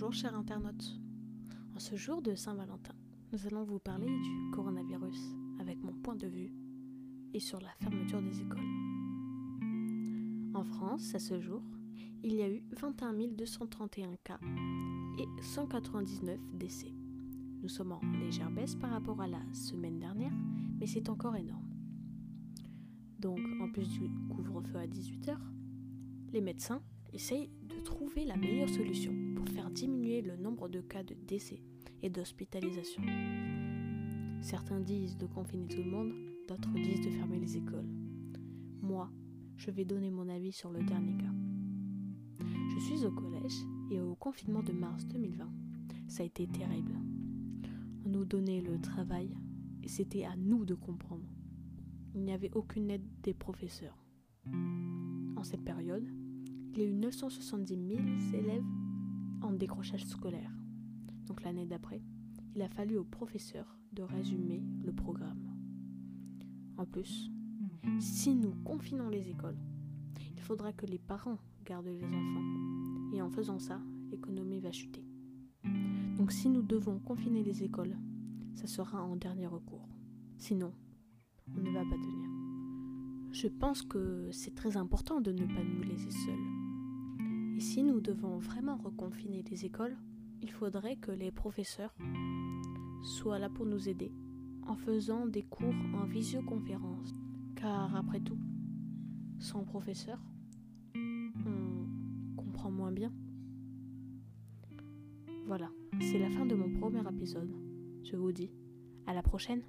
Bonjour chers internautes. En ce jour de Saint-Valentin, nous allons vous parler du coronavirus avec mon point de vue et sur la fermeture des écoles. En France, à ce jour, il y a eu 21 231 cas et 199 décès. Nous sommes en légère baisse par rapport à la semaine dernière, mais c'est encore énorme. Donc, en plus du couvre-feu à 18h, les médecins essayent de trouver la meilleure solution pour faire diminuer le nombre de cas de décès et d'hospitalisation. Certains disent de confiner tout le monde, d'autres disent de fermer les écoles. Moi, je vais donner mon avis sur le dernier cas. Je suis au collège et au confinement de mars 2020, ça a été terrible. On nous donnait le travail et c'était à nous de comprendre. Il n'y avait aucune aide des professeurs. En cette période, il y a eu 970 000 élèves en décrochage scolaire. Donc l'année d'après, il a fallu aux professeurs de résumer le programme. En plus, si nous confinons les écoles, il faudra que les parents gardent les enfants. Et en faisant ça, l'économie va chuter. Donc si nous devons confiner les écoles, ça sera en dernier recours. Sinon, on ne va pas tenir. Je pense que c'est très important de ne pas nous laisser seuls. Et si nous devons vraiment reconfiner les écoles, il faudrait que les professeurs soient là pour nous aider en faisant des cours en visioconférence. Car après tout, sans professeur, on comprend moins bien. Voilà, c'est la fin de mon premier épisode. Je vous dis à la prochaine.